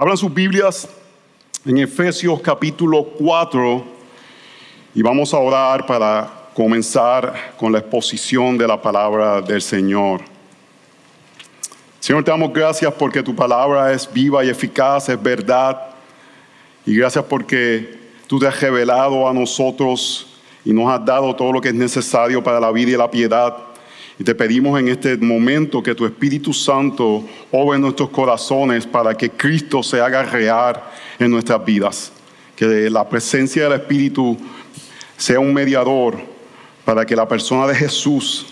Abran sus Biblias en Efesios capítulo 4 y vamos a orar para comenzar con la exposición de la palabra del Señor. Señor, te damos gracias porque tu palabra es viva y eficaz, es verdad. Y gracias porque tú te has revelado a nosotros y nos has dado todo lo que es necesario para la vida y la piedad. Y te pedimos en este momento que tu Espíritu Santo obre en nuestros corazones para que Cristo se haga real en nuestras vidas. Que la presencia del Espíritu sea un mediador para que la persona de Jesús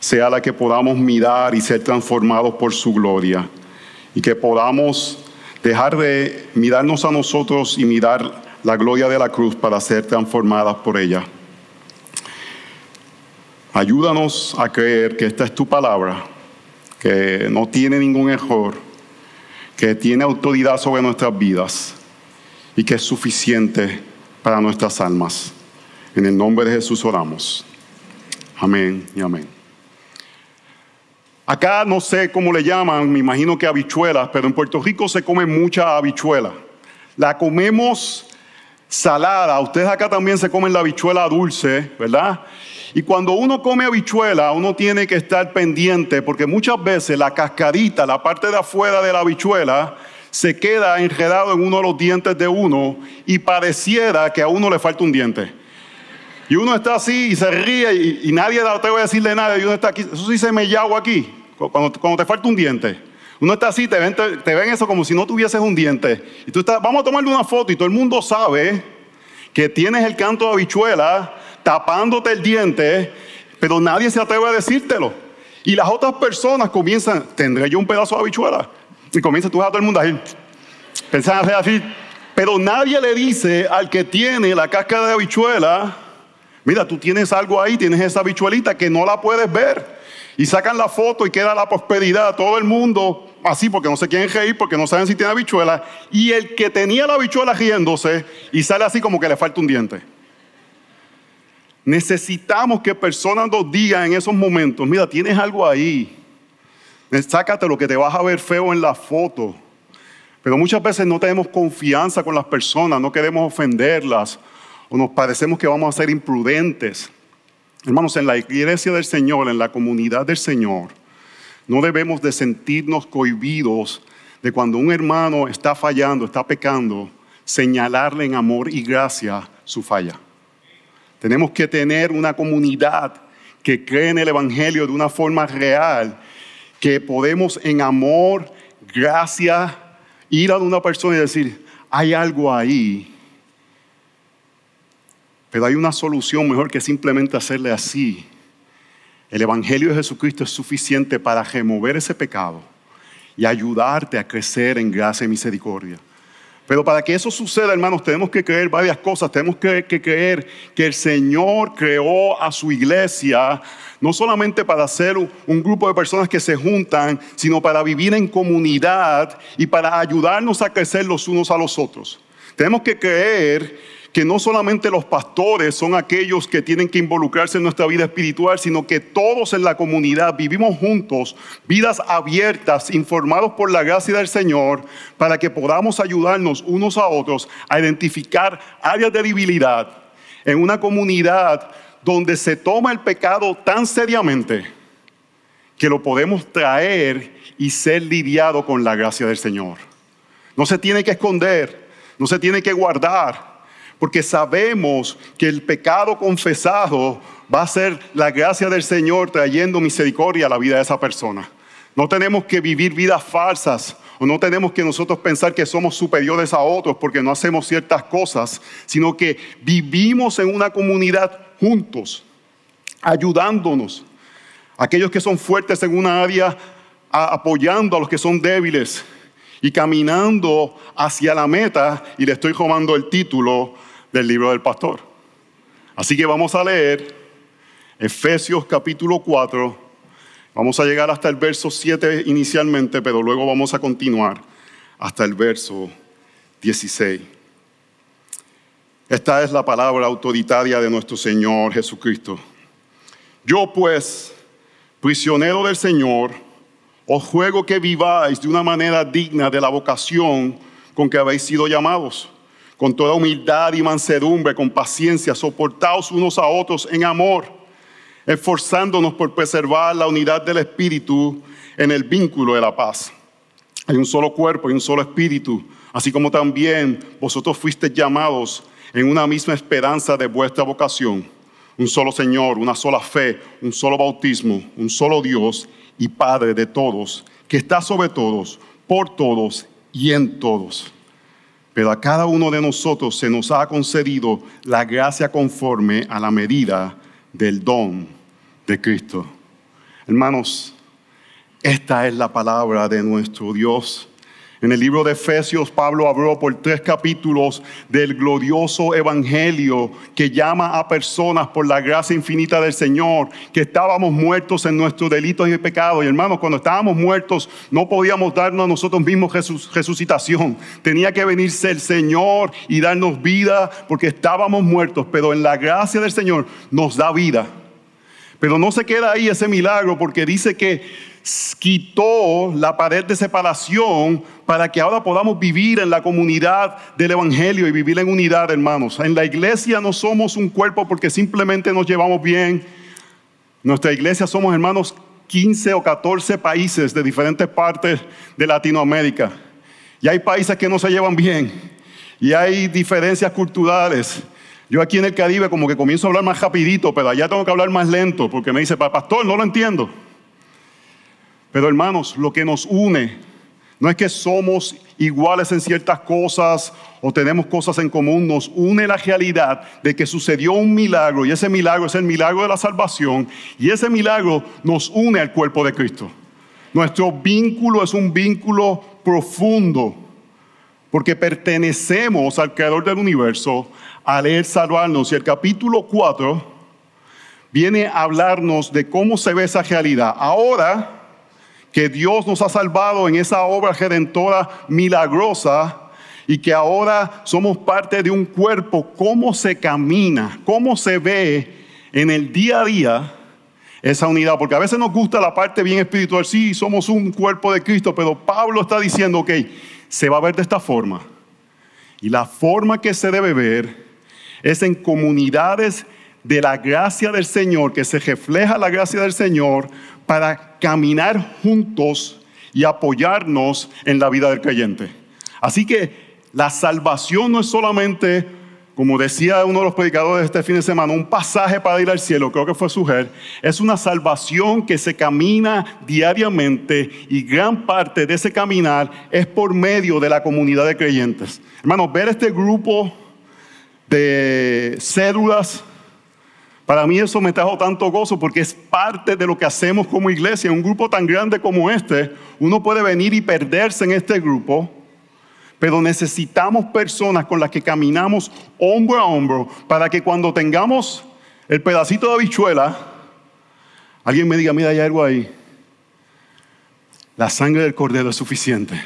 sea la que podamos mirar y ser transformados por su gloria. Y que podamos dejar de mirarnos a nosotros y mirar la gloria de la cruz para ser transformadas por ella. Ayúdanos a creer que esta es tu palabra, que no tiene ningún error, que tiene autoridad sobre nuestras vidas y que es suficiente para nuestras almas. En el nombre de Jesús oramos. Amén y amén. Acá no sé cómo le llaman, me imagino que habichuelas, pero en Puerto Rico se come mucha habichuela. La comemos salada, ustedes acá también se comen la habichuela dulce, ¿verdad? Y cuando uno come habichuela, uno tiene que estar pendiente porque muchas veces la cascarita, la parte de afuera de la habichuela, se queda enredado en uno de los dientes de uno y pareciera que a uno le falta un diente. Y uno está así y se ríe y, nadie te voy a decirle nada y uno está aquí. Eso sí se me llago aquí, cuando, te falta un diente. Uno está así, te ven, te, ven eso como si no tuvieses un diente. Y tú estás, vamos a tomarle una foto y todo el mundo sabe que tienes el canto de habichuela tapándote el diente, pero nadie se atreve a decírtelo. Y las otras personas comienzan, ¿tendré yo un pedazo de habichuela? Y comienza tú a todo el mundo ahí. Pensan hacer así. Pero nadie le dice al que tiene la cáscara de habichuela, mira, tú tienes algo ahí, tienes esa habichuelita que no la puedes ver. Y sacan la foto y queda la prosperidad. Todo el mundo así porque no se quieren reír, porque no saben si tiene habichuela. Y el que tenía la habichuela riéndose y sale así como que le falta un diente. Necesitamos que personas nos digan en esos momentos, mira, tienes algo ahí. Sácate lo que te vas a ver feo en la foto. Pero muchas veces no tenemos confianza con las personas, no queremos ofenderlas o nos parecemos que vamos a ser imprudentes. Hermanos, en la iglesia del Señor, en la comunidad del Señor, no debemos de sentirnos cohibidos de cuando un hermano está fallando, está pecando, señalarle en amor y gracia su falla. Tenemos que tener una comunidad que cree en el Evangelio de una forma real, que podemos en amor, gracia, ir a una persona y decir, hay algo ahí. Pero hay una solución mejor que simplemente hacerle así. El Evangelio de Jesucristo es suficiente para remover ese pecado y ayudarte a crecer en gracia y misericordia. Pero para que eso suceda, hermanos, tenemos que creer varias cosas. Tenemos que, creer que el Señor creó a su iglesia no solamente para ser un grupo de personas que se juntan, sino para vivir en comunidad y para ayudarnos a crecer los unos a los otros. Tenemos que creer que no solamente los pastores son aquellos que tienen que involucrarse en nuestra vida espiritual, sino que todos en la comunidad vivimos juntos, vidas abiertas, informados por la gracia del Señor, para que podamos ayudarnos unos a otros a identificar áreas de debilidad en una comunidad donde se toma el pecado tan seriamente que lo podemos traer y ser lidiado con la gracia del Señor. No se tiene que esconder, no se tiene que guardar porque sabemos que el pecado confesado va a ser la gracia del Señor trayendo misericordia a la vida de esa persona. No tenemos que vivir vidas falsas o no tenemos que nosotros pensar que somos superiores a otros porque no hacemos ciertas cosas, sino que vivimos en una comunidad juntos, ayudándonos. Aquellos que son fuertes en una área, apoyando a los que son débiles y caminando hacia la meta, y le estoy tomando el título, del libro del pastor. Así que vamos a leer Efesios capítulo 4. Vamos a llegar hasta el verso 7 inicialmente, pero luego vamos a continuar hasta el verso 16. Esta es la palabra autoritaria de nuestro Señor Jesucristo. Yo pues, prisionero del Señor, os juego que viváis de una manera digna de la vocación con que habéis sido llamados, con toda humildad y mansedumbre, con paciencia, soportaos unos a otros en amor, esforzándonos por preservar la unidad del Espíritu en el vínculo de la paz. Hay un solo cuerpo y un solo espíritu, así como también vosotros fuisteis llamados en una misma esperanza de vuestra vocación. Un solo Señor, una sola fe, un solo bautismo, un solo Dios y Padre de todos, que está sobre todos, por todos y en todos. Pero a cada uno de nosotros se nos ha concedido la gracia conforme a la medida del don de Cristo. Hermanos, esta es la palabra de nuestro Dios. En el libro de Efesios, Pablo habló por tres capítulos del glorioso evangelio que llama a personas por la gracia infinita del Señor, que estábamos muertos en nuestros delitos y pecados. Y hermanos, cuando estábamos muertos, no podíamos darnos a nosotros mismos resucitación. Tenía que venirse el Señor y darnos vida porque estábamos muertos, pero en la gracia del Señor nos da vida. Pero no se queda ahí ese milagro porque dice que quitó la pared de separación para que ahora podamos vivir en la comunidad del Evangelio y vivir en unidad, hermanos. En la iglesia no somos un cuerpo porque simplemente nos llevamos bien. Nuestra iglesia somos, hermanos, 15 o 14 países de diferentes partes de Latinoamérica. Y hay países que no se llevan bien. Y hay diferencias culturales. Yo aquí en el Caribe como que comienzo a hablar más rapidito, pero allá tengo que hablar más lento porque me dice, pastor, no lo entiendo. Pero hermanos, lo que nos une no es que somos iguales en ciertas cosas o tenemos cosas en común, nos une la realidad de que sucedió un milagro y ese milagro es el milagro de la salvación y ese milagro nos une al cuerpo de Cristo. Nuestro vínculo es un vínculo profundo porque pertenecemos al creador del universo al él salvarnos. Y el capítulo 4 viene a hablarnos de cómo se ve esa realidad. Ahora que Dios nos ha salvado en esa obra redentora milagrosa y que ahora somos parte de un cuerpo, cómo se camina, cómo se ve en el día a día esa unidad, porque a veces nos gusta la parte bien espiritual, sí, somos un cuerpo de Cristo, pero Pablo está diciendo, ok, se va a ver de esta forma. Y la forma que se debe ver es en comunidades de la gracia del Señor, que se refleja la gracia del Señor para caminar juntos y apoyarnos en la vida del creyente. Así que la salvación no es solamente, como decía uno de los predicadores este fin de semana, un pasaje para ir al cielo, creo que fue Suger, es una salvación que se camina diariamente y gran parte de ese caminar es por medio de la comunidad de creyentes. Hermanos, ver este grupo de cédulas para mí eso me trajo tanto gozo porque es parte de lo que hacemos como iglesia. Un grupo tan grande como este, uno puede venir y perderse en este grupo, pero necesitamos personas con las que caminamos hombro a hombro para que cuando tengamos el pedacito de habichuela, alguien me diga, mira, hay algo ahí. La sangre del cordero es suficiente.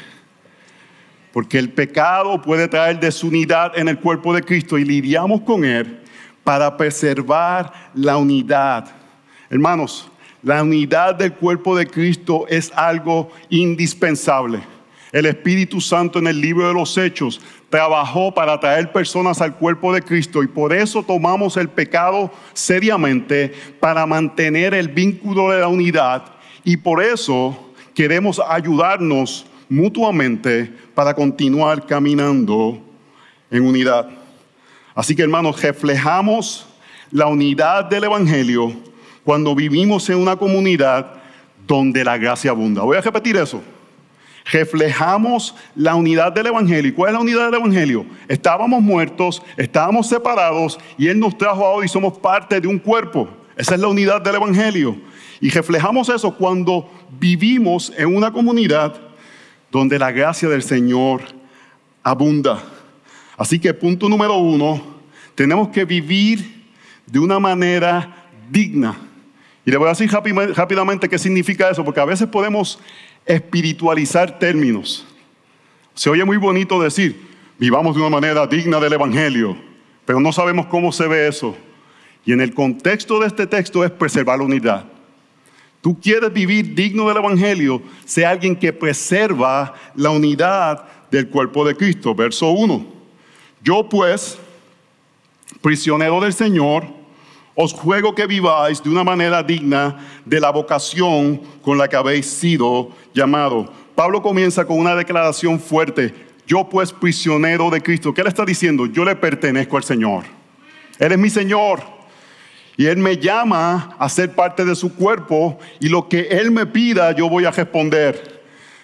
Porque el pecado puede traer desunidad en el cuerpo de Cristo y lidiamos con él para preservar la unidad. Hermanos, la unidad del cuerpo de Cristo es algo indispensable. El Espíritu Santo en el libro de los Hechos trabajó para traer personas al cuerpo de Cristo y por eso tomamos el pecado seriamente para mantener el vínculo de la unidad y por eso queremos ayudarnos mutuamente para continuar caminando en unidad. Así que hermanos, reflejamos la unidad del Evangelio cuando vivimos en una comunidad donde la gracia abunda. Voy a repetir eso. Reflejamos la unidad del Evangelio. ¿Y cuál es la unidad del Evangelio? Estábamos muertos, estábamos separados y Él nos trajo ahora y somos parte de un cuerpo. Esa es la unidad del Evangelio. Y reflejamos eso cuando vivimos en una comunidad donde la gracia del Señor abunda. Así que punto número uno, tenemos que vivir de una manera digna. Y le voy a decir rápidamente qué significa eso, porque a veces podemos espiritualizar términos. Se oye muy bonito decir, vivamos de una manera digna del Evangelio, pero no sabemos cómo se ve eso. Y en el contexto de este texto es preservar la unidad. Tú quieres vivir digno del Evangelio, sea alguien que preserva la unidad del cuerpo de Cristo. Verso 1. Yo pues, prisionero del Señor, os juego que viváis de una manera digna de la vocación con la que habéis sido llamado. Pablo comienza con una declaración fuerte. Yo pues prisionero de Cristo. ¿Qué le está diciendo? Yo le pertenezco al Señor. Él es mi Señor. Y Él me llama a ser parte de su cuerpo y lo que Él me pida yo voy a responder.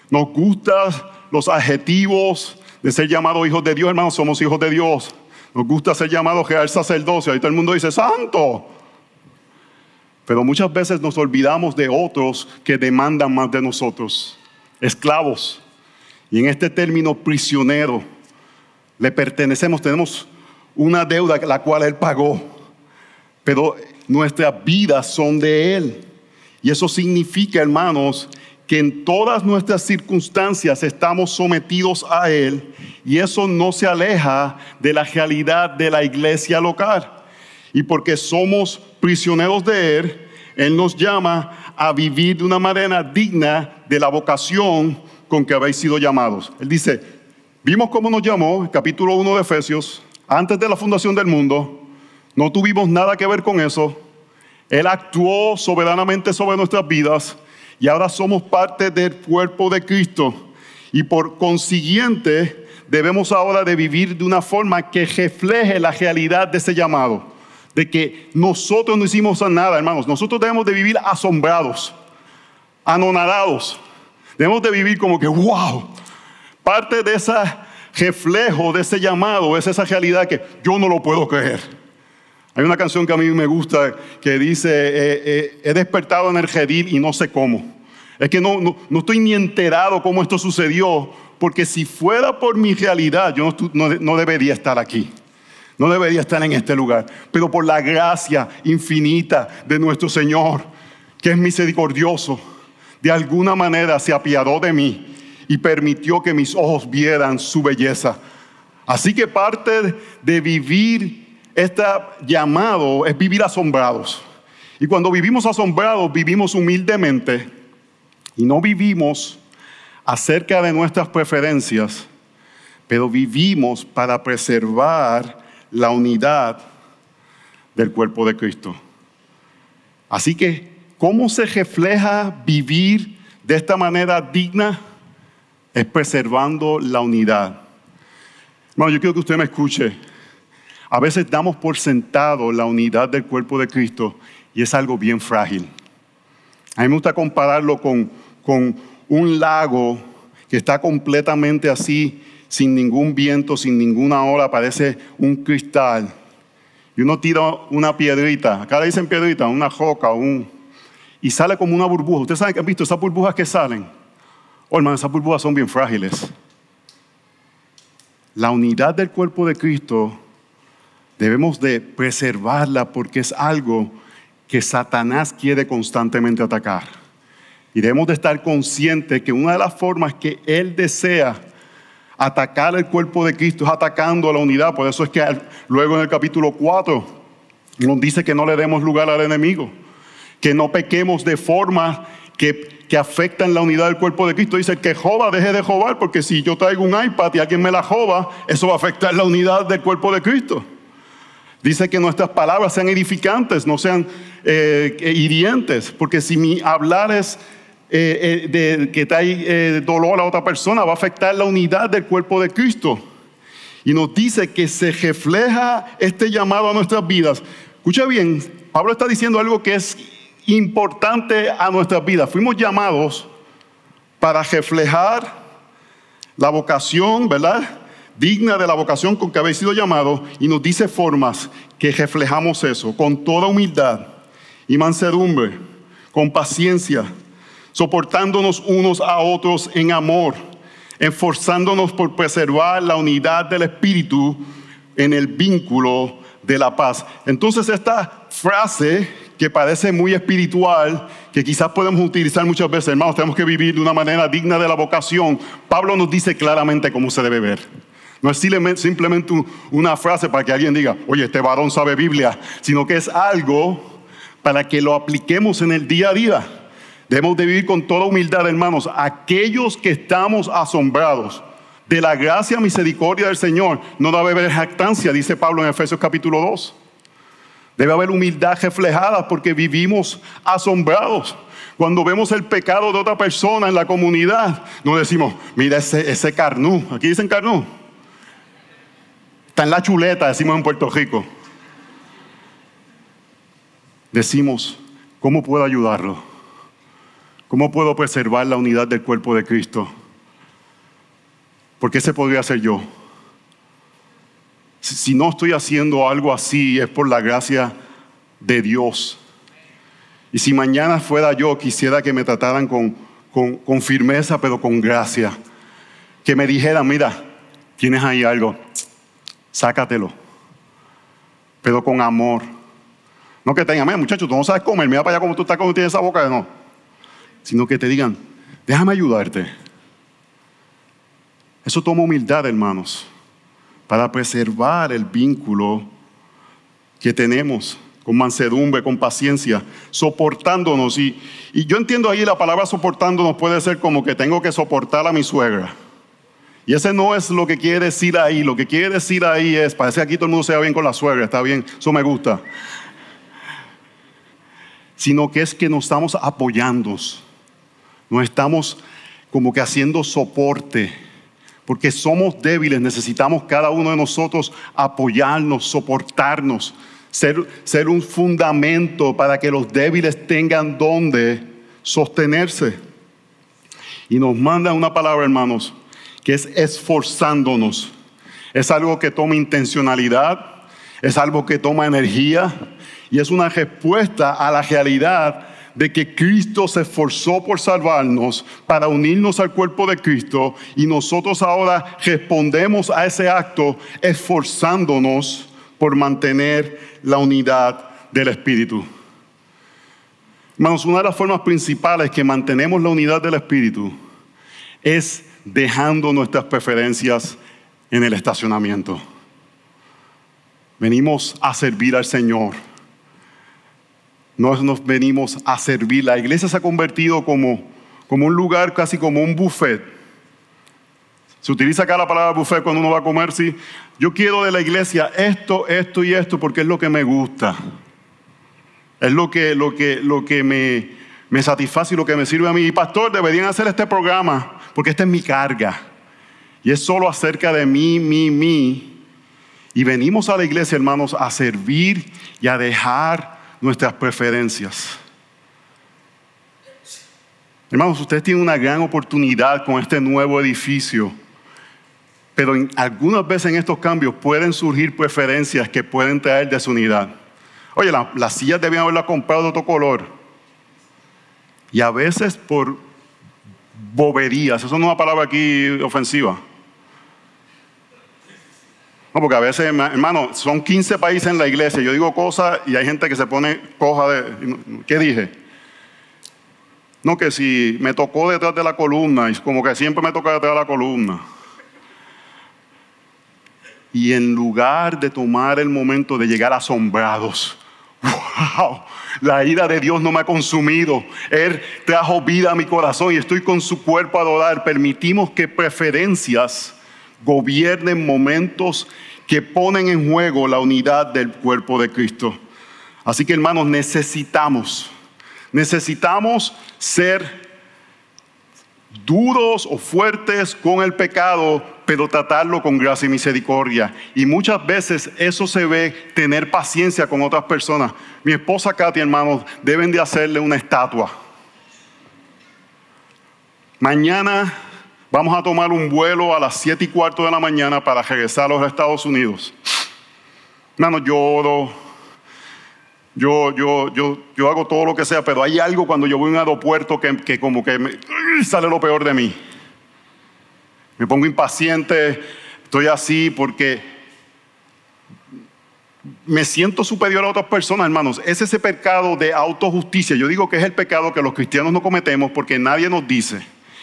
Nos gustan los adjetivos de ser llamados hijos de Dios, hermanos, somos hijos de Dios. Nos gusta ser llamados real sacerdocio. Ahí todo el mundo dice, santo. Pero muchas veces nos olvidamos de otros que demandan más de nosotros. Esclavos. Y en este término prisionero, le pertenecemos, tenemos una deuda la cual Él pagó. Pero nuestras vidas son de Él. Y eso significa, hermanos, que en todas nuestras circunstancias estamos sometidos a Él y eso no se aleja de la realidad de la iglesia local. Y porque somos prisioneros de Él, Él nos llama a vivir de una manera digna de la vocación con que habéis sido llamados. Él dice, vimos cómo nos llamó, capítulo 1 de Efesios, antes de la fundación del mundo, no tuvimos nada que ver con eso. Él actuó soberanamente sobre nuestras vidas y ahora somos parte del cuerpo de Cristo. Y por consiguiente debemos ahora de vivir de una forma que refleje la realidad de ese llamado. De que nosotros no hicimos nada, hermanos. Nosotros debemos de vivir asombrados, anonadados. Debemos de vivir como que, wow. Parte de ese reflejo, de ese llamado, es esa realidad que yo no lo puedo creer. Hay una canción que a mí me gusta que dice, eh, eh, he despertado en el redil y no sé cómo. Es que no, no, estoy ni enterado cómo esto sucedió, porque si fuera por mi realidad, yo no, no debería estar aquí. No debería estar en este lugar. Pero por la gracia infinita de nuestro Señor, que es misericordioso, de alguna manera se apiadó de mí y permitió que mis ojos vieran su belleza. Así que parte de vivir este llamado es vivir asombrados. Y cuando vivimos asombrados, vivimos humildemente y no vivimos acerca de nuestras preferencias, pero vivimos para preservar la unidad del cuerpo de Cristo. Así que, ¿cómo se refleja vivir de esta manera digna? Es preservando la unidad. Bueno, yo quiero que usted me escuche. A veces damos por sentado la unidad del cuerpo de Cristo y es algo bien frágil. A mí me gusta compararlo con, con un lago que está completamente así, sin ningún viento, sin ninguna ola, parece un cristal. Y uno tira una piedrita, acá le dicen piedrita, una roca, un, y sale como una burbuja. Ustedes saben que han visto esas burbujas que salen. Oh, hermano, esas burbujas son bien frágiles. La unidad del cuerpo de Cristo Debemos de preservarla porque es algo que Satanás quiere constantemente atacar. Y debemos de estar conscientes que una de las formas que él desea atacar el cuerpo de Cristo es atacando a la unidad. Por eso es que luego en el capítulo 4 nos dice que no le demos lugar al enemigo, que no pequemos de forma que, que afectan la unidad del cuerpo de Cristo. Dice que joba deje de jobar, porque si yo traigo un iPad y alguien me la joba, eso va a afectar la unidad del cuerpo de Cristo. Dice que nuestras palabras sean edificantes, no sean eh, hirientes, porque si mi hablar es eh, eh, de, que trae dolor a otra persona, va a afectar la unidad del cuerpo de Cristo. Y nos dice que se refleja este llamado a nuestras vidas. Escucha bien, Pablo está diciendo algo que es importante a nuestras vidas. Fuimos llamados para reflejar la vocación, ¿verdad? Digna de la vocación con que habéis sido llamados, y nos dice formas que reflejamos eso, con toda humildad y mansedumbre, con paciencia, soportándonos unos a otros en amor, esforzándonos por preservar la unidad del Espíritu en el vínculo de la paz. Entonces esta frase que parece muy espiritual, que quizás podemos utilizar muchas veces, hermanos, tenemos que vivir de una manera digna de la vocación, Pablo nos dice claramente cómo se debe ver. No es simplemente una frase para que alguien diga, oye, este varón sabe Biblia, sino que es algo para que lo apliquemos en el día a día. Debemos de vivir con toda humildad, hermanos. Aquellos que estamos asombrados, De la gracia, misericordia del Señor no debe haber jactancia, dice Pablo en Efesios capítulo 2. Debe haber humildad reflejada porque vivimos asombrados. Cuando vemos el pecado de otra persona en la comunidad, no decimos, mira ese, ese carnú. Aquí dicen carnú. Está en la chuleta, decimos en Puerto Rico. Decimos, ¿cómo puedo ayudarlo? ¿Cómo puedo preservar la unidad del cuerpo de Cristo? Porque ese podría ser yo. Si no estoy haciendo algo así es por la gracia de Dios. Y si mañana fuera yo, quisiera que me trataran con, con, firmeza, pero con gracia. Que me dijeran, mira, tienes ahí algo, sácatelo. Pero con amor. No que tengan, mira, muchacho, tú no sabes comer, mira para allá como tú estás, como tienes esa boca, no. Sino que te digan, déjame ayudarte. Eso toma humildad, hermanos, para preservar el vínculo que tenemos con mansedumbre, con paciencia, soportándonos. Y, y yo entiendo ahí la palabra soportándonos puede ser como que tengo que soportar a mi suegra. Y ese no es lo que quiere decir ahí. Lo que quiere decir ahí es, parece que aquí todo el mundo se va bien con la suegra, está bien, eso me gusta. Sino que es que nos estamos apoyando, nos estamos como que haciendo soporte, porque somos débiles, necesitamos cada uno de nosotros apoyarnos, soportarnos, ser, un fundamento para que los débiles tengan donde sostenerse. Y nos manda una palabra, hermanos, que es esforzándonos. Es algo que toma intencionalidad, es algo que toma energía y es una respuesta a la realidad de que Cristo se esforzó por salvarnos para unirnos al cuerpo de Cristo y nosotros ahora respondemos a ese acto esforzándonos por mantener la unidad del Espíritu. Hermanos, una de las formas principales que mantenemos la unidad del Espíritu es dejando nuestras preferencias en el estacionamiento. Venimos a servir al Señor. No nos venimos a servir. La iglesia se ha convertido como, como un lugar, casi como un buffet. Se utiliza acá la palabra buffet cuando uno va a comer, sí. Yo quiero de la iglesia esto, esto y esto porque es lo que me gusta. Es lo que, lo que, lo que me, me satisface y lo que me sirve a mí. Y pastor, deberían hacer este programa porque esta es mi carga. Y es solo acerca de mí, mí, mí. Y venimos a la iglesia, hermanos, a servir y a dejar nuestras preferencias. Hermanos, ustedes tienen una gran oportunidad con este nuevo edificio pero algunas veces en estos cambios pueden surgir preferencias que pueden traer desunidad. Oye, las sillas debían haberla comprado de otro color. Y a veces por boberías, eso no es una palabra aquí ofensiva. No, porque a veces, hermano, son 15 países en la iglesia. Yo digo cosas y hay gente que se pone coja de. ¿Qué dije? No, que si me tocó detrás de la columna, y como que siempre me toca detrás de la columna. Y en lugar de tomar el momento de llegar asombrados, wow, la ira de Dios no me ha consumido. Él trajo vida a mi corazón y estoy con su cuerpo a adorar. Permitimos que preferencias gobiernen momentos que ponen en juego la unidad del cuerpo de Cristo. Así que hermanos, necesitamos, necesitamos ser duros o fuertes con el pecado, pero tratarlo con gracia y misericordia. Y muchas veces eso se ve tener paciencia con otras personas. Mi esposa Katy, hermanos, deben de hacerle una estatua. Mañana vamos a tomar un vuelo a las 7 y cuarto de la mañana para regresar a los Estados Unidos. Hermanos, lloro. Yo, yo, yo, yo hago todo lo que sea, pero hay algo cuando yo voy a un aeropuerto que, que como que me, sale lo peor de mí. Me pongo impaciente, estoy así porque me siento superior a otras personas, hermanos. Es ese pecado de autojusticia. Yo digo que es el pecado que los cristianos no cometemos porque nadie nos dice.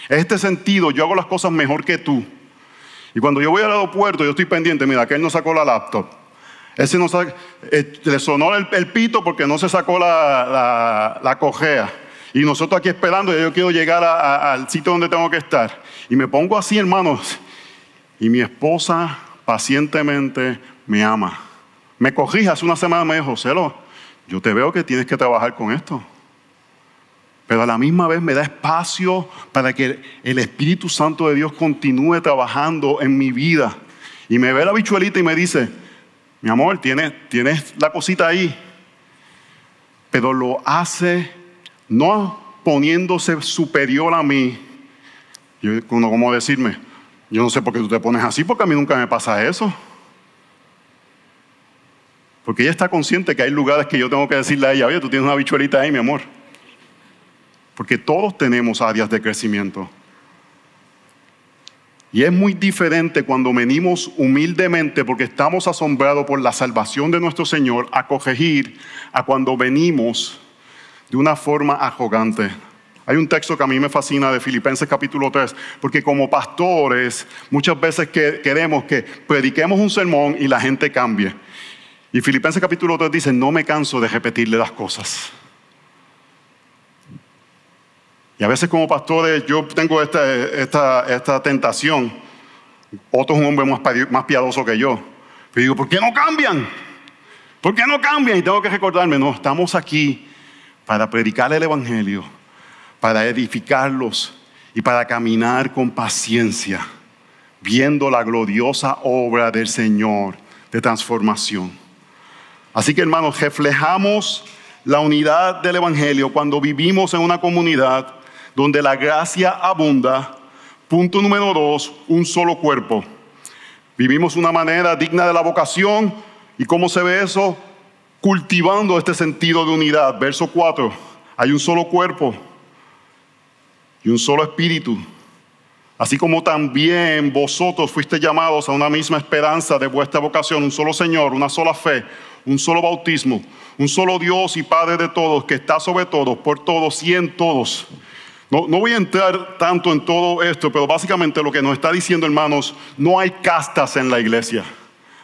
Es este sentido, yo hago las cosas mejor que tú. Y cuando yo voy al aeropuerto, yo estoy pendiente, mira, que él no sacó la laptop. Ese no eh, le sonó el, pito porque no se sacó la, la, cojea. Y nosotros aquí esperando, yo quiero llegar al sitio donde tengo que estar. Y me pongo así, hermanos. y mi esposa pacientemente me ama. Me corrige, hace una semana me dijo, Celo, yo te veo que tienes que trabajar con esto. Pero a la misma vez me da espacio para que el Espíritu Santo de Dios continúe trabajando en mi vida. Y me ve la bichuelita y me dice, mi amor, tienes, tienes la cosita ahí. Pero lo hace no poniéndose superior a mí. Yo, como decirme, yo no sé por qué tú te pones así, porque a mí nunca me pasa eso. Porque ella está consciente que hay lugares que yo tengo que decirle a ella, oye, tú tienes una bichuelita ahí, mi amor. Porque todos tenemos áreas de crecimiento. Y es muy diferente cuando venimos humildemente porque estamos asombrados por la salvación de nuestro Señor a corregir a cuando venimos de una forma arrogante. Hay un texto que a mí me fascina de Filipenses capítulo 3, porque como pastores muchas veces queremos que prediquemos un sermón y la gente cambie. Y Filipenses capítulo 3 dice, no me canso de repetirle las cosas. Y a veces como pastores yo tengo esta, esta, tentación. Otro es un hombre más, más piadoso que yo. Pero digo, ¿por qué no cambian? ¿Por qué no cambian? Y tengo que recordarme, no, estamos aquí para predicar el Evangelio, para edificarlos y para caminar con paciencia, viendo la gloriosa obra del Señor de transformación. Así que hermanos, reflejamos la unidad del Evangelio cuando vivimos en una comunidad donde la gracia abunda. Punto número dos, un solo cuerpo. Vivimos una manera digna de la vocación. ¿Y cómo se ve eso? Cultivando este sentido de unidad. Verso 4. Hay un solo cuerpo y un solo espíritu. Así como también vosotros fuiste llamados a una misma esperanza de vuestra vocación, un solo Señor, una sola fe, un solo bautismo, un solo Dios y Padre de todos, que está sobre todos, por todos y en todos. No, voy a entrar tanto en todo esto, pero básicamente lo que nos está diciendo, hermanos, no hay castas en la iglesia.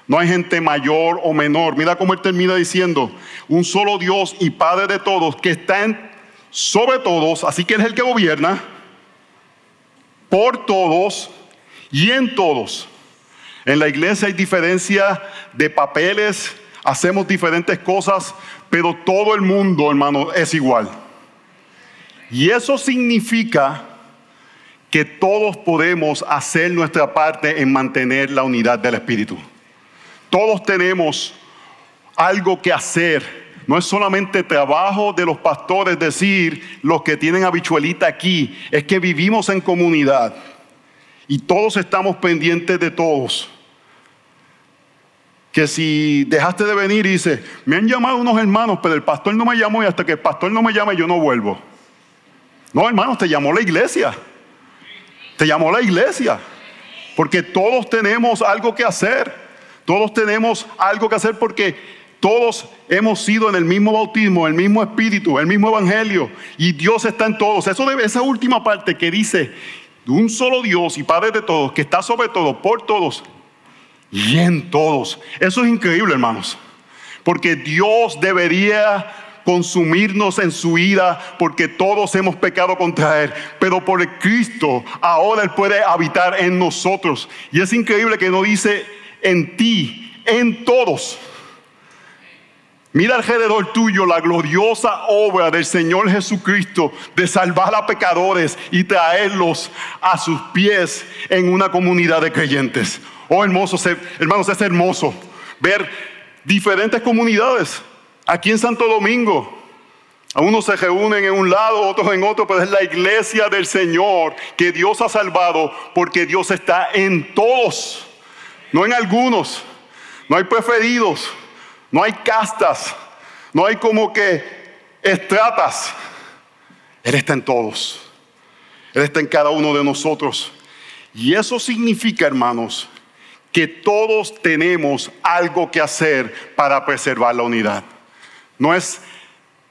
No hay gente mayor o menor. Mira cómo él termina diciendo, un solo Dios y Padre de todos, que está sobre todos, así que Él es el que gobierna, por todos y en todos. En la iglesia hay diferencia de papeles, hacemos diferentes cosas, pero todo el mundo, hermano, es igual. Y eso significa que todos podemos hacer nuestra parte en mantener la unidad del Espíritu. Todos tenemos algo que hacer. No es solamente trabajo de los pastores decir los que tienen habichuelita aquí, es que vivimos en comunidad y todos estamos pendientes de todos. Que si dejaste de venir y dices, me han llamado unos hermanos, pero el pastor no me llamó y hasta que el pastor no me llame yo no vuelvo. No, hermanos, te llamó la iglesia. Te llamó la iglesia. Porque todos tenemos algo que hacer. Todos tenemos algo que hacer porque todos hemos sido en el mismo bautismo, el mismo espíritu, el mismo evangelio. Y Dios está en todos. Eso debe, esa última parte que dice, un solo Dios y Padre de todos, que está sobre todo, por todos y en todos. Eso es increíble, hermanos. Porque Dios debería consumirnos en su ira porque todos hemos pecado contra Él. Pero por Cristo ahora Él puede habitar en nosotros. Y es increíble que no dice en ti, en todos. Mira alrededor tuyo la gloriosa obra del Señor Jesucristo de salvar a pecadores y traerlos a sus pies en una comunidad de creyentes. Oh, hermoso, hermanos, es hermoso ver diferentes comunidades Aquí en Santo Domingo, a unos se reúnen en un lado, otros en otro, pero es la iglesia del Señor que Dios ha salvado porque Dios está en todos, no en algunos. No hay preferidos, no hay castas, no hay como que estratas. Él está en todos. Él está en cada uno de nosotros. Y eso significa, hermanos, que todos tenemos algo que hacer para preservar la unidad. No es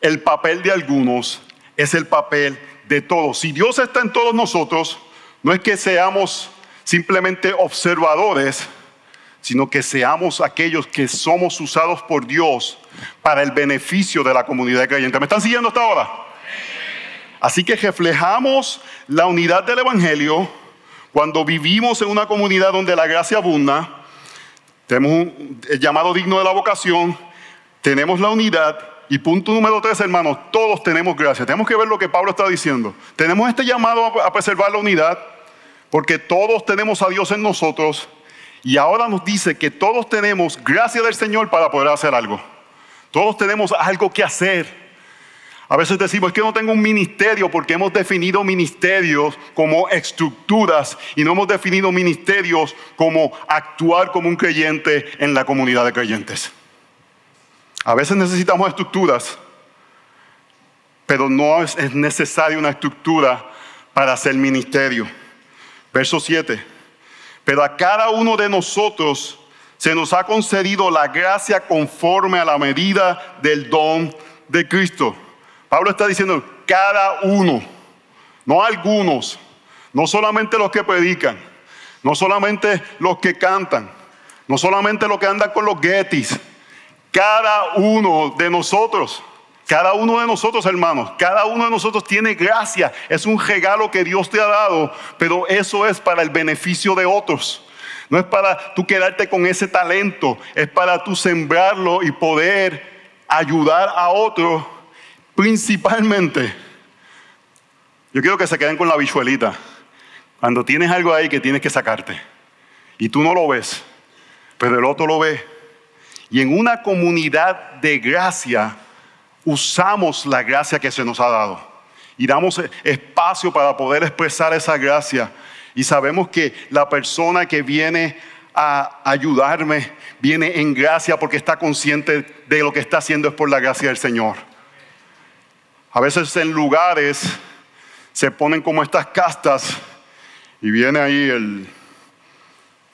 el papel de algunos, es el papel de todos. Si Dios está en todos nosotros, no es que seamos simplemente observadores, sino que seamos aquellos que somos usados por Dios para el beneficio de la comunidad creyente. ¿Me están siguiendo hasta ahora? Así que reflejamos la unidad del Evangelio Cuando vivimos en una comunidad donde la gracia abunda, tenemos un llamado digno de la vocación, tenemos la unidad y punto número tres, hermanos, todos tenemos gracia. Tenemos que ver lo que Pablo está diciendo. Tenemos este llamado a preservar la unidad porque todos tenemos a Dios en nosotros y ahora nos dice que todos tenemos gracia del Señor para poder hacer algo. Todos tenemos algo que hacer. A veces decimos, es que no tengo un ministerio porque hemos definido ministerios como estructuras y no hemos definido ministerios como actuar como un creyente en la comunidad de creyentes. A veces necesitamos estructuras, pero no es, necesaria una estructura para hacer ministerio. Verso 7. Pero a cada uno de nosotros se nos ha concedido la gracia conforme a la medida del don de Cristo. Pablo está diciendo, cada uno, no algunos, no solamente los que predican, no solamente los que cantan, no solamente los que andan con los getis, cada uno de nosotros, cada uno de nosotros hermanos, cada uno de nosotros tiene gracia, es un regalo que Dios te ha dado, pero eso es para el beneficio de otros. No es para tú quedarte con ese talento, es para tú sembrarlo y poder ayudar a otros Principalmente, yo quiero que se queden con la bichuelita. Cuando tienes algo ahí que tienes que sacarte y tú no lo ves, pero el otro lo ve. Y en una comunidad de gracia usamos la gracia que se nos ha dado y damos espacio para poder expresar esa gracia. Y sabemos que la persona que viene a ayudarme viene en gracia porque está consciente de lo que está haciendo es por la gracia del Señor. A veces en lugares se ponen como estas castas y viene ahí el,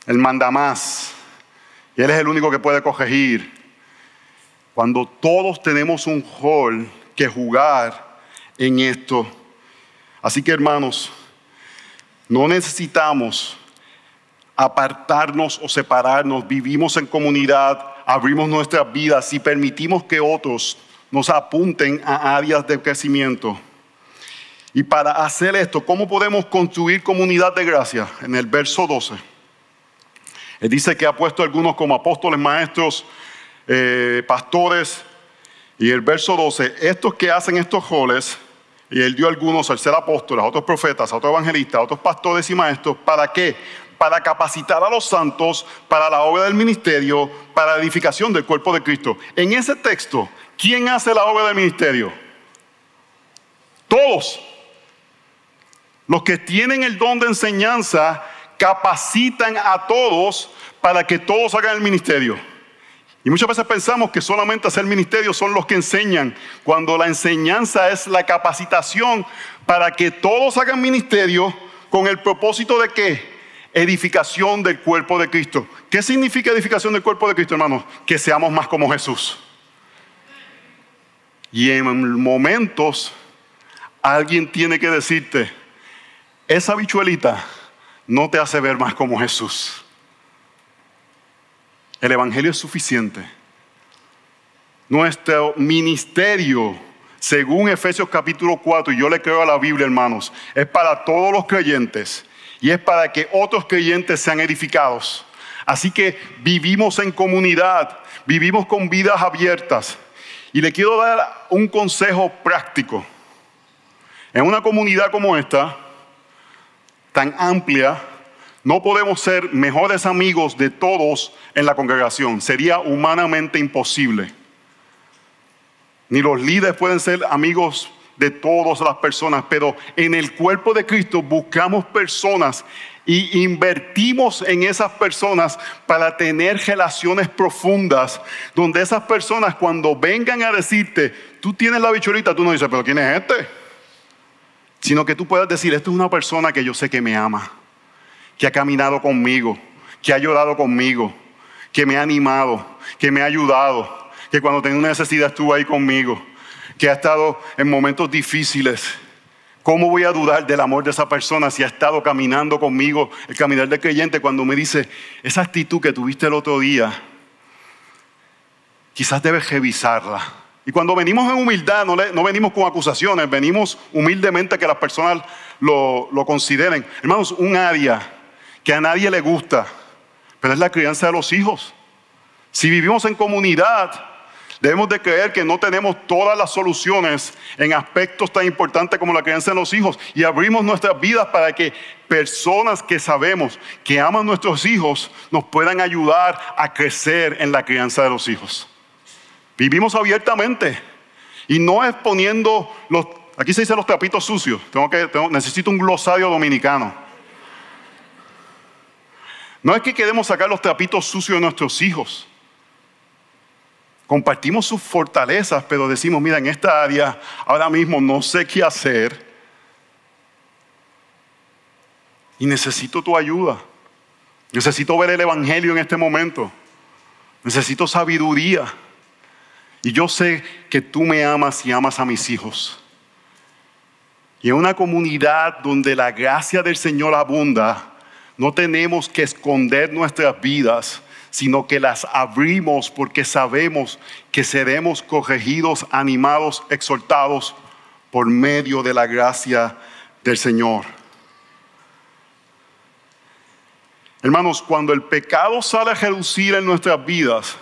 el mandamás y él es el único que puede corregir. Cuando todos tenemos un rol que jugar en esto. Así que hermanos, no necesitamos apartarnos o separarnos, vivimos en comunidad, abrimos nuestras vidas y permitimos que otros nos apunten a áreas de crecimiento. Y para hacer esto, ¿cómo podemos construir comunidad de gracia? En el verso 12. Él dice que ha puesto algunos como apóstoles, maestros, eh, pastores. Y el verso 12, estos que hacen estos roles, y él dio algunos al ser apóstoles, a otros profetas, a otros evangelistas, a otros pastores y maestros, ¿para qué? Para capacitar a los santos para la obra del ministerio, para la edificación del cuerpo de Cristo. En ese texto, ¿Quién hace la obra del ministerio? Todos. Los que tienen el don de enseñanza capacitan a todos para que todos hagan el ministerio. Y muchas veces pensamos que solamente hacer ministerio son los que enseñan, cuando la enseñanza es la capacitación para que todos hagan ministerio con el propósito de qué? Edificación del cuerpo de Cristo. ¿Qué significa edificación del cuerpo de Cristo, hermanos? Que seamos más como Jesús. Y en momentos alguien tiene que decirte, esa bichuelita no te hace ver más como Jesús. El Evangelio es suficiente. Nuestro ministerio, según Efesios capítulo 4, y yo le creo a la Biblia, hermanos, es para todos los creyentes y es para que otros creyentes sean edificados. Así que vivimos en comunidad, vivimos con vidas abiertas. Y le quiero dar un consejo práctico. En una comunidad como esta, tan amplia, no podemos ser mejores amigos de todos en la congregación. Sería humanamente imposible. Ni los líderes pueden ser amigos de todas las personas, pero en el cuerpo de Cristo buscamos personas y invertimos en esas personas para tener relaciones profundas, donde esas personas cuando vengan a decirte, tú tienes la bichorita, tú no dices, pero ¿quién es este? Sino que tú puedas decir, esta es una persona que yo sé que me ama, que ha caminado conmigo, que ha llorado conmigo, que me ha animado, que me ha ayudado, que cuando tengo una necesidad estuvo ahí conmigo, que ha estado en momentos difíciles ¿Cómo voy a dudar del amor de esa persona si ha estado caminando conmigo el caminar del creyente cuando me dice, esa actitud que tuviste el otro día, quizás debes revisarla, Y cuando venimos en humildad, no, venimos con acusaciones, venimos humildemente que las personas lo, lo consideren. Hermanos, un área que a nadie le gusta, pero es la crianza de los hijos. Si vivimos en comunidad, debemos de creer que no tenemos todas las soluciones en aspectos tan importantes como la crianza de los hijos y abrimos nuestras vidas para que personas que sabemos que aman a nuestros hijos nos puedan ayudar a crecer en la crianza de los hijos. Vivimos abiertamente y no es poniendo los, aquí se dice los trapitos sucios, tengo que, necesito un glosario dominicano. No es que queremos sacar los trapitos sucios de nuestros hijos. Compartimos sus fortalezas, pero decimos, mira, en esta área ahora mismo no sé qué hacer y necesito tu ayuda. Necesito ver el Evangelio en este momento. Necesito sabiduría. Y yo sé que tú me amas y amas a mis hijos. Y en una comunidad donde la gracia del Señor abunda, no tenemos que esconder nuestras vidas, sino que las abrimos porque sabemos que seremos corregidos, animados, exhortados por medio de la gracia del Señor. Hermanos, cuando el pecado sale a reducir en nuestras vidas,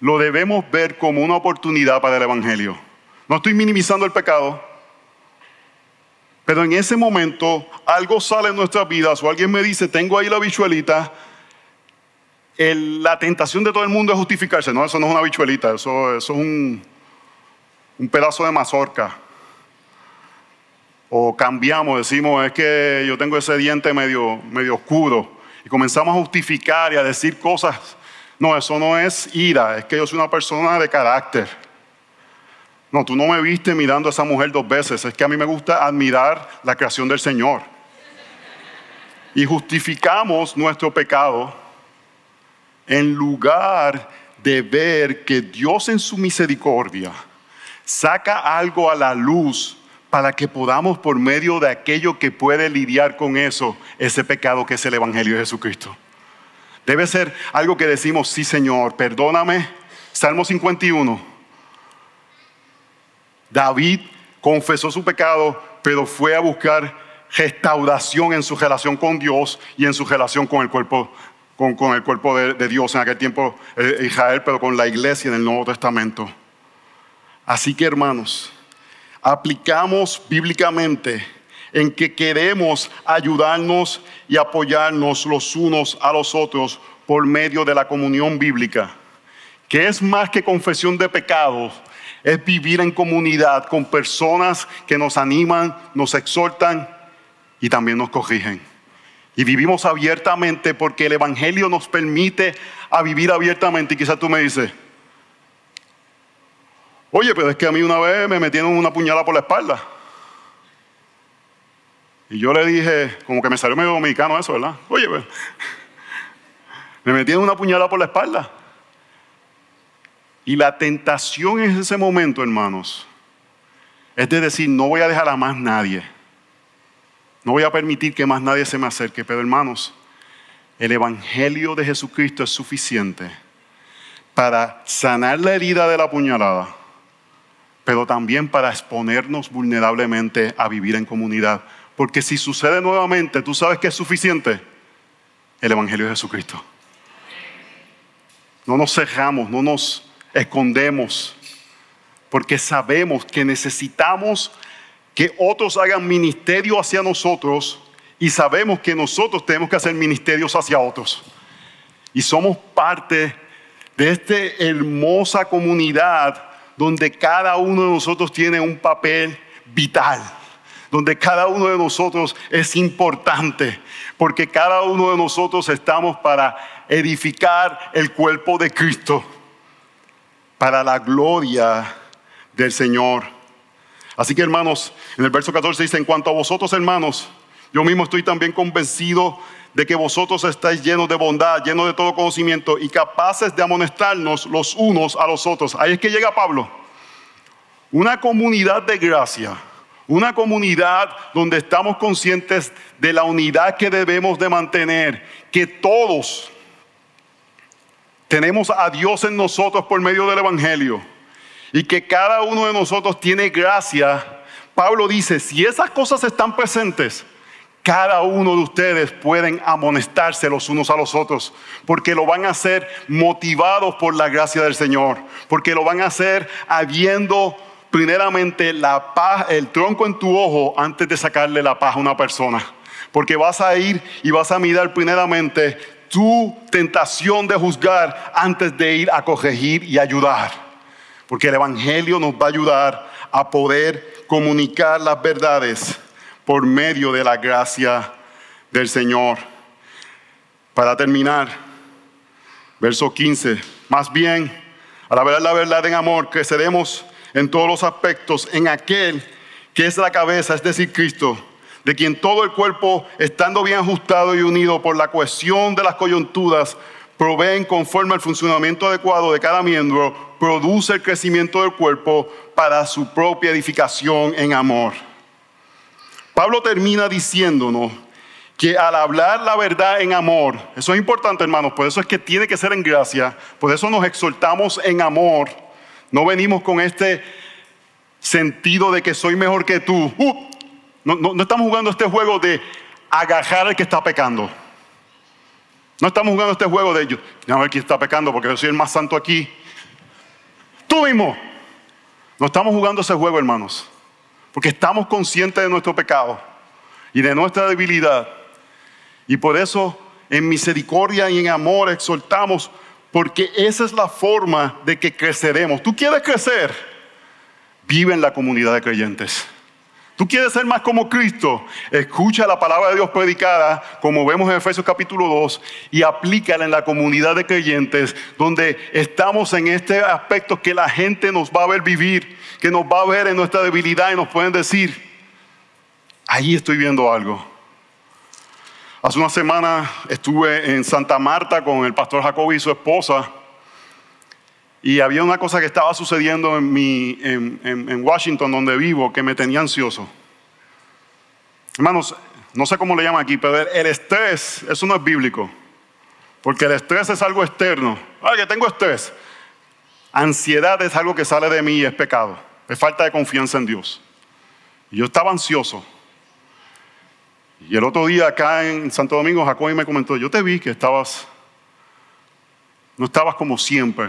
lo debemos ver como una oportunidad para el Evangelio. No estoy minimizando el pecado, pero en ese momento algo sale en nuestras vidas o alguien me dice, tengo ahí la bichuelita, la tentación de todo el mundo es justificarse. No, eso no es una bichuelita, eso, es un, un pedazo de mazorca. O cambiamos, decimos, es que yo tengo ese diente medio, medio oscuro. Y comenzamos a justificar y a decir cosas no, eso no es ira, es que yo soy una persona de carácter. No, tú no me viste mirando a esa mujer dos veces, es que a mí me gusta admirar la creación del Señor. Y justificamos nuestro pecado en lugar de ver que Dios en su misericordia saca algo a la luz para que podamos por medio de aquello que puede lidiar con eso, ese pecado que es el Evangelio de Jesucristo. Debe ser algo que decimos, sí Señor, perdóname. Salmo 51. David confesó su pecado, pero fue a buscar restauración en su relación con Dios y en su relación con el cuerpo, con, el cuerpo de, Dios en aquel tiempo eh, Israel, pero con la iglesia en el Nuevo Testamento. Así que hermanos, aplicamos bíblicamente en que queremos ayudarnos y apoyarnos los unos a los otros por medio de la comunión bíblica, que es más que confesión de pecados, es vivir en comunidad con personas que nos animan, nos exhortan y también nos corrigen. Y vivimos abiertamente porque el Evangelio nos permite a vivir abiertamente. Y quizás tú me dices, oye, pero es que a mí una vez me metieron una puñalada por la espalda. Y yo le dije, como que me salió medio dominicano eso, ¿verdad? Oye, pues, me metieron una puñalada por la espalda. Y la tentación en ese momento, hermanos, es de decir, no voy a dejar a más nadie. No voy a permitir que más nadie se me acerque. Pero hermanos, el Evangelio de Jesucristo es suficiente para sanar la herida de la puñalada, pero también para exponernos vulnerablemente a vivir en comunidad porque si sucede nuevamente, tú sabes que es suficiente el Evangelio de Jesucristo. No nos cerramos, no nos escondemos, porque sabemos que necesitamos que otros hagan ministerio hacia nosotros y sabemos que nosotros tenemos que hacer ministerios hacia otros. Y somos parte de esta hermosa comunidad donde cada uno de nosotros tiene un papel vital donde cada uno de nosotros es importante, porque cada uno de nosotros estamos para edificar el cuerpo de Cristo, para la gloria del Señor. Así que hermanos, en el verso 14 dice, en cuanto a vosotros hermanos, yo mismo estoy también convencido de que vosotros estáis llenos de bondad, llenos de todo conocimiento y capaces de amonestarnos los unos a los otros. Ahí es que llega Pablo. Una comunidad de gracia una comunidad donde estamos conscientes de la unidad que debemos de mantener, que todos tenemos a Dios en nosotros por medio del Evangelio y que cada uno de nosotros tiene gracia, Pablo dice, si esas cosas están presentes, cada uno de ustedes pueden amonestarse los unos a los otros, porque lo van a hacer motivados por la gracia del Señor, porque lo van a hacer habiendo primeramente la paz, el tronco en tu ojo antes de sacarle la paz a una persona. Porque vas a ir y vas a mirar primeramente tu tentación de juzgar antes de ir a corregir y ayudar. Porque el Evangelio nos va a ayudar a poder comunicar las verdades por medio de la gracia del Señor. Para terminar, verso 15, más bien, al ver la verdad en amor, creceremos en todos los aspectos en aquel que es la cabeza, es decir, Cristo, de quien todo el cuerpo, estando bien ajustado y unido por la cohesión de las coyunturas, proveen conforme al funcionamiento adecuado de cada miembro, produce el crecimiento del cuerpo para su propia edificación en amor. Pablo termina diciéndonos que al hablar la verdad en amor, eso es importante hermanos, por eso es que tiene que ser en gracia, por eso nos exhortamos en amor no venimos con este sentido de que soy mejor que tú. Uh, no, estamos jugando este juego de agajar al que está pecando. No estamos jugando este juego de ellos. A ver quién está pecando porque yo soy el más santo aquí. Tú mismo. No estamos jugando ese juego, hermanos. Porque estamos conscientes de nuestro pecado y de nuestra debilidad. Y por eso en misericordia y en amor exhortamos porque esa es la forma de que creceremos. ¿Tú quieres crecer? Vive en la comunidad de creyentes. ¿Tú quieres ser más como Cristo? Escucha la palabra de Dios predicada, como vemos en Efesios capítulo 2, y aplícala en la comunidad de creyentes, donde estamos en este aspecto que la gente nos va a ver vivir, que nos va a ver en nuestra debilidad y nos pueden decir, ahí estoy viendo algo. Hace una semana estuve en Santa Marta con el pastor Jacobi y su esposa y había una cosa que estaba sucediendo en, mi, en, Washington, donde vivo, que me tenía ansioso. Hermanos, no sé cómo le llaman aquí, pero el estrés, eso no es bíblico. Porque el estrés es algo externo. Ay, que tengo estrés. Ansiedad es algo que sale de mí y es pecado. Es falta de confianza en Dios. Y yo estaba ansioso. Y el otro día acá en Santo Domingo, Jacob me comentó, yo te vi que estabas, no estabas como siempre.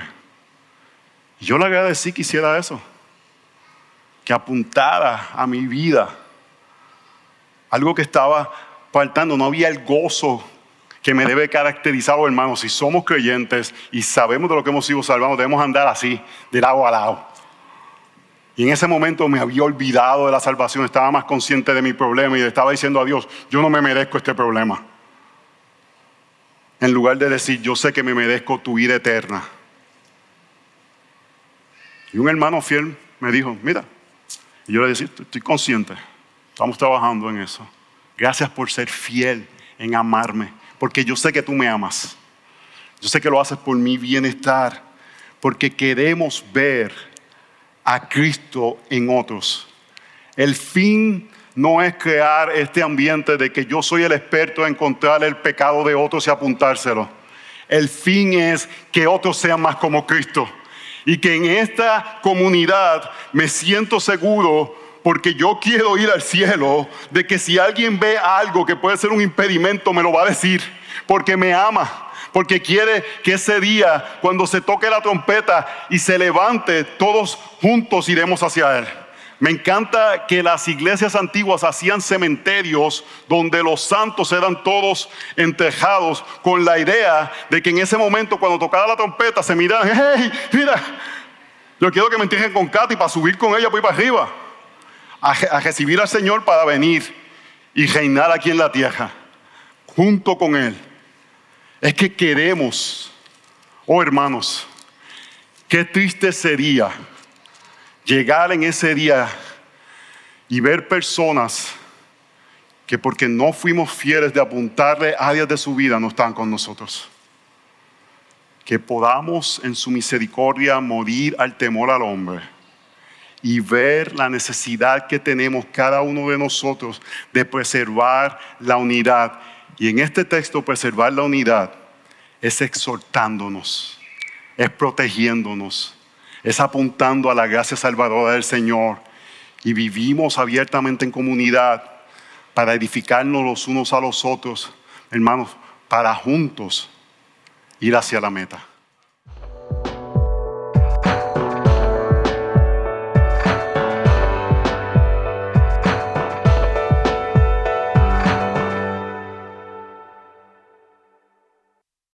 Yo le agradecí que hiciera eso, que apuntara a mi vida algo que estaba faltando, no había el gozo que me debe caracterizar, oh, hermanos. Si somos creyentes y sabemos de lo que hemos sido salvados, debemos andar así, de lado a lado. Y en ese momento me había olvidado de la salvación, estaba más consciente de mi problema y estaba diciendo a Dios, yo no me merezco este problema. En lugar de decir, yo sé que me merezco tu vida eterna. Y un hermano fiel me dijo, mira, y yo le decía, estoy consciente, estamos trabajando en eso. Gracias por ser fiel en amarme, porque yo sé que tú me amas. Yo sé que lo haces por mi bienestar, porque queremos ver a Cristo en otros. El fin no es crear este ambiente de que yo soy el experto en encontrar el pecado de otros y apuntárselo. El fin es que otros sean más como Cristo. Y que en esta comunidad me siento seguro porque yo quiero ir al cielo de que si alguien ve algo que puede ser un impedimento me lo va a decir porque me ama porque quiere que ese día, cuando se toque la trompeta y se levante, todos juntos iremos hacia Él. Me encanta que las iglesias antiguas hacían cementerios donde los santos eran todos enterrados con la idea de que en ese momento cuando tocaba la trompeta se miraban, hey, mira, yo quiero que me entierren con Katy para subir con ella para ir para arriba, a, a recibir al Señor para venir y reinar aquí en la tierra, junto con Él. Es que queremos, oh hermanos, qué triste sería llegar en ese día y ver personas que porque no fuimos fieles de apuntarle áreas de su vida no están con nosotros. Que podamos en su misericordia morir al temor al hombre y ver la necesidad que tenemos cada uno de nosotros de preservar la unidad y en este texto preservar la unidad es exhortándonos, es protegiéndonos, es apuntando a la gracia salvadora del Señor y vivimos abiertamente en comunidad para edificarnos los unos a los otros, hermanos, para juntos ir hacia la meta.